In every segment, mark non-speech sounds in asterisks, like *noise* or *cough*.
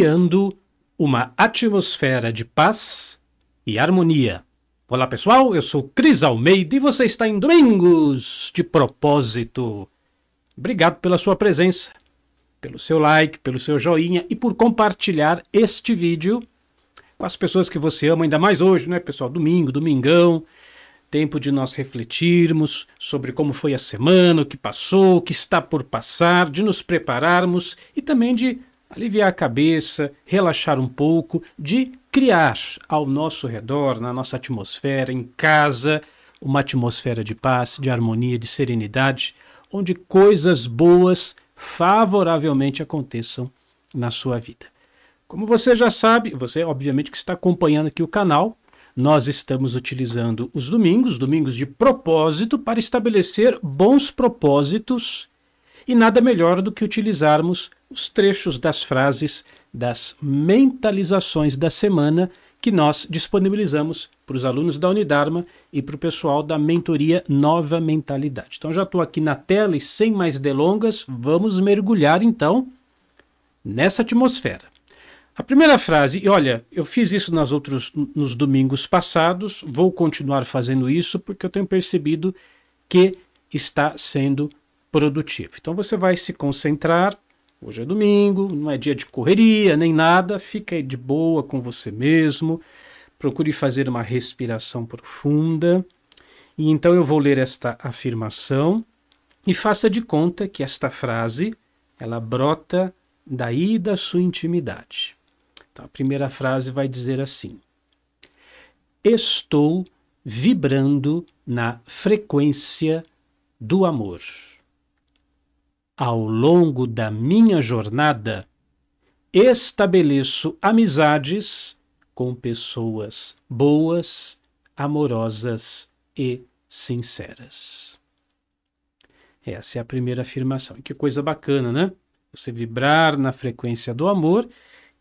criando uma atmosfera de paz e harmonia. Olá pessoal, eu sou Cris Almeida e você está em Domingos de Propósito. Obrigado pela sua presença, pelo seu like, pelo seu joinha e por compartilhar este vídeo com as pessoas que você ama, ainda mais hoje, não é pessoal? Domingo, domingão, tempo de nós refletirmos sobre como foi a semana, o que passou, o que está por passar, de nos prepararmos e também de aliviar a cabeça, relaxar um pouco, de criar ao nosso redor, na nossa atmosfera, em casa, uma atmosfera de paz, de harmonia, de serenidade, onde coisas boas favoravelmente aconteçam na sua vida. Como você já sabe, você obviamente que está acompanhando aqui o canal, nós estamos utilizando os domingos, domingos de propósito, para estabelecer bons propósitos e nada melhor do que utilizarmos os trechos das frases das mentalizações da semana que nós disponibilizamos para os alunos da Unidarma e para o pessoal da mentoria Nova Mentalidade. Então já estou aqui na tela e sem mais delongas, vamos mergulhar então nessa atmosfera. A primeira frase, e olha, eu fiz isso nas outros, nos domingos passados, vou continuar fazendo isso porque eu tenho percebido que está sendo produtivo. Então você vai se concentrar. Hoje é domingo, não é dia de correria nem nada, fica de boa com você mesmo. Procure fazer uma respiração profunda. E então eu vou ler esta afirmação e faça de conta que esta frase ela brota daí da sua intimidade. Então, a primeira frase vai dizer assim: Estou vibrando na frequência do amor ao longo da minha jornada, estabeleço amizades com pessoas boas, amorosas e sinceras. Essa é a primeira afirmação. Que coisa bacana, né? Você vibrar na frequência do amor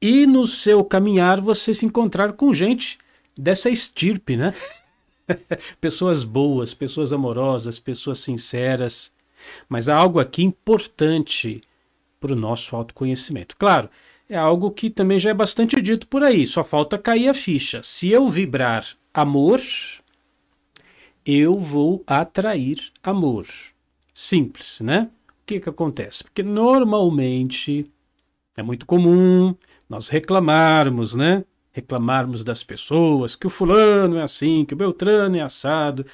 e no seu caminhar você se encontrar com gente dessa estirpe, né? *laughs* pessoas boas, pessoas amorosas, pessoas sinceras, mas há algo aqui importante para o nosso autoconhecimento. Claro, é algo que também já é bastante dito por aí, só falta cair a ficha. Se eu vibrar amor, eu vou atrair amor. Simples, né? O que, que acontece? Porque normalmente é muito comum nós reclamarmos, né? Reclamarmos das pessoas que o fulano é assim, que o Beltrano é assado,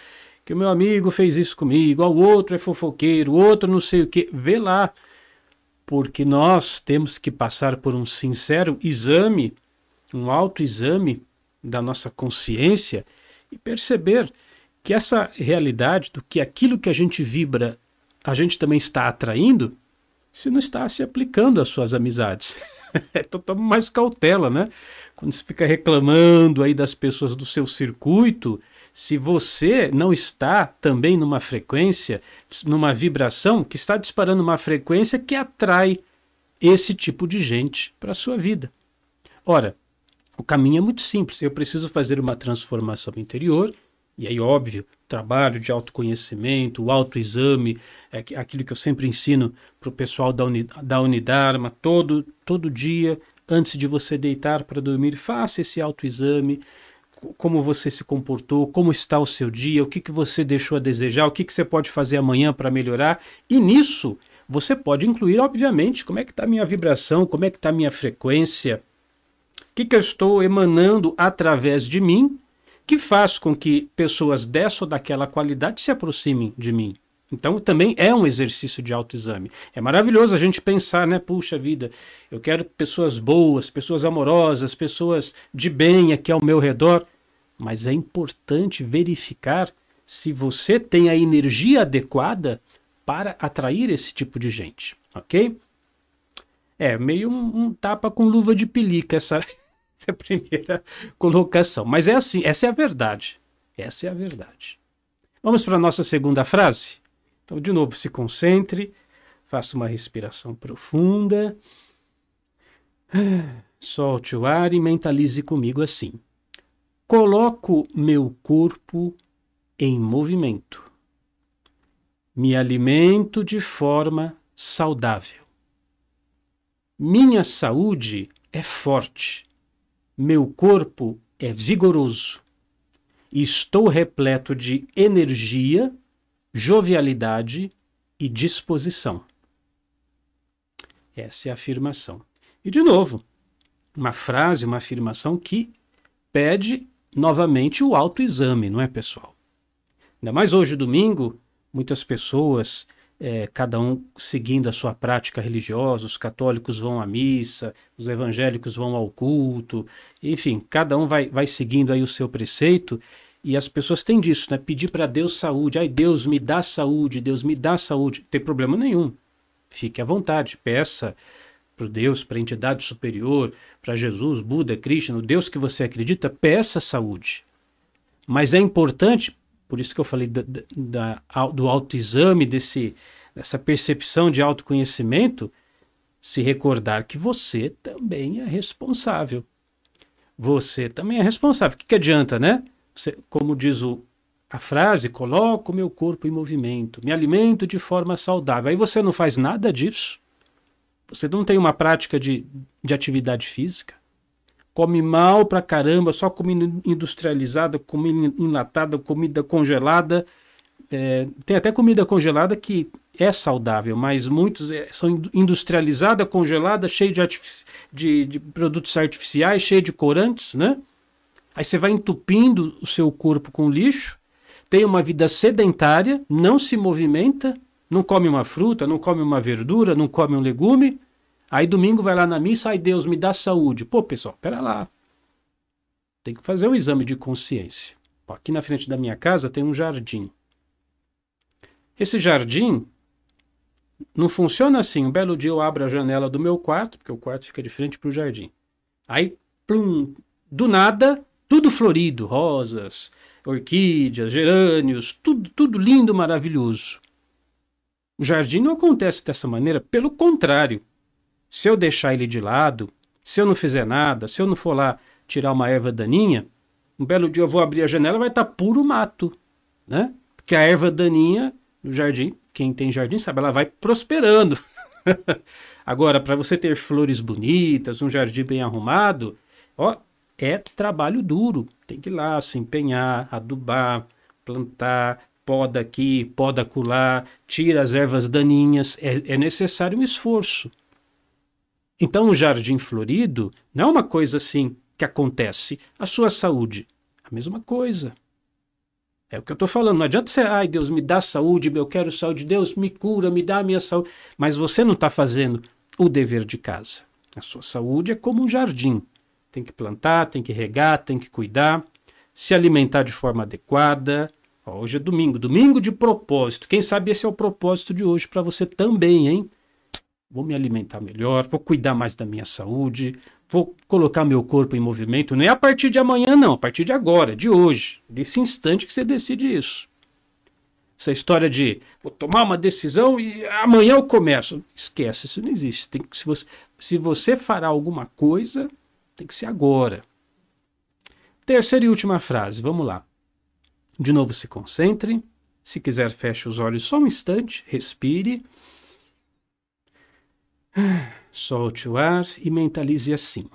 que o meu amigo fez isso comigo, o outro é fofoqueiro, o outro não sei o que. Vê lá, porque nós temos que passar por um sincero exame, um autoexame da nossa consciência e perceber que essa realidade, do que aquilo que a gente vibra, a gente também está atraindo, se não está se aplicando às suas amizades. *laughs* então tome mais cautela, né? Quando você fica reclamando aí das pessoas do seu circuito, se você não está também numa frequência, numa vibração que está disparando uma frequência que atrai esse tipo de gente para a sua vida. Ora, o caminho é muito simples. Eu preciso fazer uma transformação interior, e aí, óbvio, trabalho de autoconhecimento, o autoexame, é aquilo que eu sempre ensino para o pessoal da, Uni, da Unidarma, todo, todo dia, antes de você deitar para dormir, faça esse autoexame como você se comportou, como está o seu dia, o que, que você deixou a desejar, o que, que você pode fazer amanhã para melhorar. E nisso você pode incluir, obviamente, como é que está a minha vibração, como é que está a minha frequência, o que, que eu estou emanando através de mim, que faz com que pessoas dessa ou daquela qualidade se aproximem de mim. Então também é um exercício de autoexame. É maravilhoso a gente pensar, né? Puxa vida, eu quero pessoas boas, pessoas amorosas, pessoas de bem aqui ao meu redor. Mas é importante verificar se você tem a energia adequada para atrair esse tipo de gente, ok? É meio um, um tapa com luva de pelica essa, *laughs* essa primeira colocação. Mas é assim, essa é a verdade. Essa é a verdade. Vamos para a nossa segunda frase? Então, de novo, se concentre, faça uma respiração profunda, *sighs* solte o ar e mentalize comigo assim. Coloco meu corpo em movimento. Me alimento de forma saudável. Minha saúde é forte, meu corpo é vigoroso estou repleto de energia, jovialidade e disposição. Essa é a afirmação. E, de novo, uma frase, uma afirmação que pede novamente o autoexame, não é, pessoal? Ainda mais hoje, domingo, muitas pessoas é, cada um seguindo a sua prática religiosa, os católicos vão à missa, os evangélicos vão ao culto, enfim, cada um vai, vai seguindo aí o seu preceito, e as pessoas têm disso, né? Pedir para Deus saúde, ai Deus me dá saúde, Deus me dá saúde, não tem problema nenhum, fique à vontade, peça para Deus, para a entidade superior, para Jesus, Buda, Krishna, o Deus que você acredita, peça saúde. Mas é importante por isso que eu falei da, da, do autoexame, desse, dessa percepção de autoconhecimento, se recordar que você também é responsável. Você também é responsável. O que, que adianta, né? Você, como diz o, a frase, coloco meu corpo em movimento, me alimento de forma saudável. Aí você não faz nada disso. Você não tem uma prática de, de atividade física come mal pra caramba, só comida industrializada, comida enlatada, comida congelada. É, tem até comida congelada que é saudável, mas muitos é, são industrializada, congelada, cheia de, de, de, produtos artificiais, cheia de corantes, né? Aí você vai entupindo o seu corpo com lixo, tem uma vida sedentária, não se movimenta, não come uma fruta, não come uma verdura, não come um legume, Aí domingo vai lá na missa, ai Deus me dá saúde. Pô, pessoal, pera lá. Tem que fazer um exame de consciência. Aqui na frente da minha casa tem um jardim. Esse jardim não funciona assim. Um belo dia eu abro a janela do meu quarto, porque o quarto fica de frente para o jardim. Aí, plum, do nada, tudo florido, rosas, orquídeas, gerânios, tudo, tudo lindo, maravilhoso. O jardim não acontece dessa maneira, pelo contrário. Se eu deixar ele de lado, se eu não fizer nada, se eu não for lá tirar uma erva daninha, um belo dia eu vou abrir a janela vai estar tá puro mato, né? Porque a erva daninha no jardim, quem tem jardim sabe, ela vai prosperando. *laughs* Agora, para você ter flores bonitas, um jardim bem arrumado, ó, é trabalho duro. Tem que ir lá se empenhar, adubar, plantar, poda aqui, poda acolá, tira as ervas daninhas. É, é necessário um esforço. Então, o jardim florido não é uma coisa assim que acontece. A sua saúde, a mesma coisa. É o que eu estou falando. Não adianta você, ai Deus, me dá saúde, eu quero saúde, Deus me cura, me dá a minha saúde. Mas você não está fazendo o dever de casa. A sua saúde é como um jardim. Tem que plantar, tem que regar, tem que cuidar, se alimentar de forma adequada. Hoje é domingo, domingo de propósito. Quem sabe esse é o propósito de hoje para você também, hein? vou me alimentar melhor, vou cuidar mais da minha saúde, vou colocar meu corpo em movimento. Não é a partir de amanhã, não, a partir de agora, de hoje, desse instante que você decide isso. Essa história de vou tomar uma decisão e amanhã eu começo. Esquece, isso não existe. Tem que, se, você, se você fará alguma coisa, tem que ser agora. Terceira e última frase, vamos lá. De novo, se concentre. Se quiser, feche os olhos só um instante, respire Solte o ar e mentalize assim.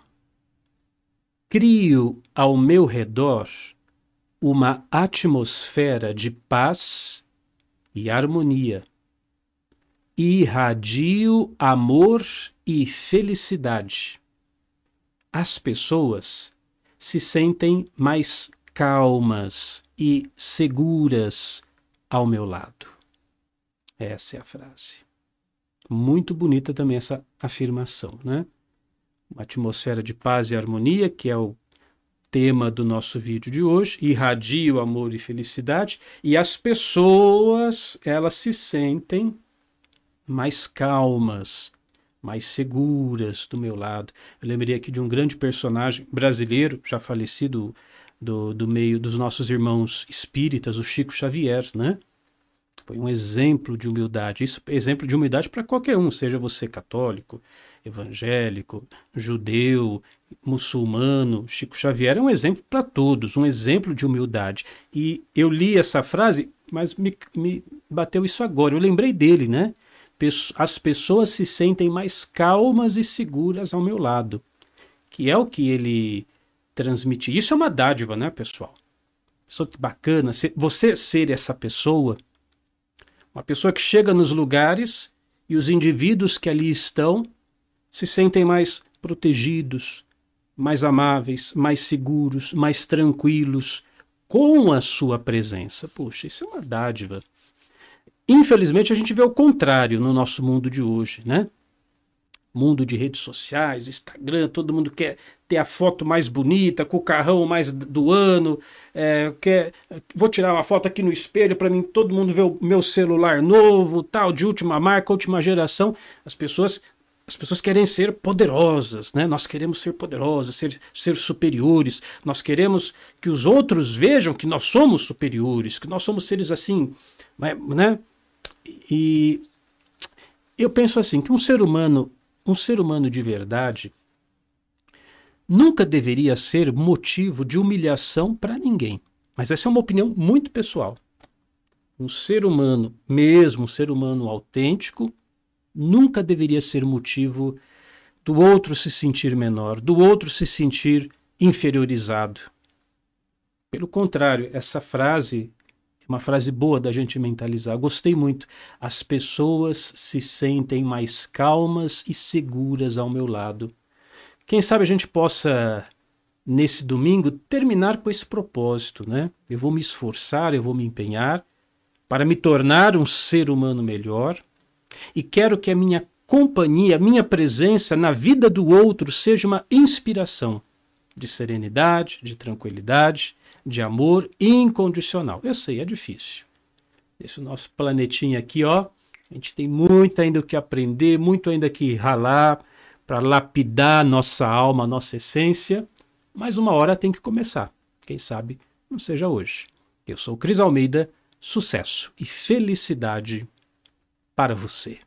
Crio ao meu redor uma atmosfera de paz e harmonia. Irradio amor e felicidade. As pessoas se sentem mais calmas e seguras ao meu lado. Essa é a frase. Muito bonita também essa afirmação, né? Uma atmosfera de paz e harmonia, que é o tema do nosso vídeo de hoje, irradia o amor e felicidade, e as pessoas, elas se sentem mais calmas, mais seguras do meu lado. Eu lembrei aqui de um grande personagem brasileiro, já falecido do, do meio dos nossos irmãos espíritas, o Chico Xavier, né? Foi um exemplo de humildade. Isso exemplo de humildade para qualquer um, seja você católico, evangélico, judeu, muçulmano. Chico Xavier é um exemplo para todos, um exemplo de humildade. E eu li essa frase, mas me, me bateu isso agora. Eu lembrei dele, né? As pessoas se sentem mais calmas e seguras ao meu lado. que é o que ele transmite. Isso é uma dádiva, né, pessoal? Pessoa que bacana, você ser essa pessoa, uma pessoa que chega nos lugares e os indivíduos que ali estão se sentem mais protegidos, mais amáveis, mais seguros, mais tranquilos com a sua presença. Puxa, isso é uma dádiva. Infelizmente, a gente vê o contrário no nosso mundo de hoje, né? Mundo de redes sociais, Instagram, todo mundo quer ter a foto mais bonita, com o carrão mais do ano. É, quer, vou tirar uma foto aqui no espelho para mim todo mundo ver o meu celular novo, tal, de última marca, última geração. As pessoas as pessoas querem ser poderosas, né? Nós queremos ser poderosas, ser, ser superiores. Nós queremos que os outros vejam que nós somos superiores, que nós somos seres assim, né? E eu penso assim que um ser humano, um ser humano de verdade, nunca deveria ser motivo de humilhação para ninguém. Mas essa é uma opinião muito pessoal. Um ser humano, mesmo um ser humano autêntico, nunca deveria ser motivo do outro se sentir menor, do outro se sentir inferiorizado. Pelo contrário, essa frase uma frase boa da gente mentalizar. Gostei muito. As pessoas se sentem mais calmas e seguras ao meu lado. Quem sabe a gente possa, nesse domingo, terminar com esse propósito, né? Eu vou me esforçar, eu vou me empenhar para me tornar um ser humano melhor e quero que a minha companhia, a minha presença na vida do outro seja uma inspiração de serenidade, de tranquilidade, de amor incondicional. Eu sei, é difícil. Esse nosso planetinha aqui, ó, a gente tem muito ainda o que aprender, muito ainda que ralar para lapidar nossa alma, nossa essência, mas uma hora tem que começar. Quem sabe não seja hoje. Eu sou Cris Almeida, sucesso e felicidade para você.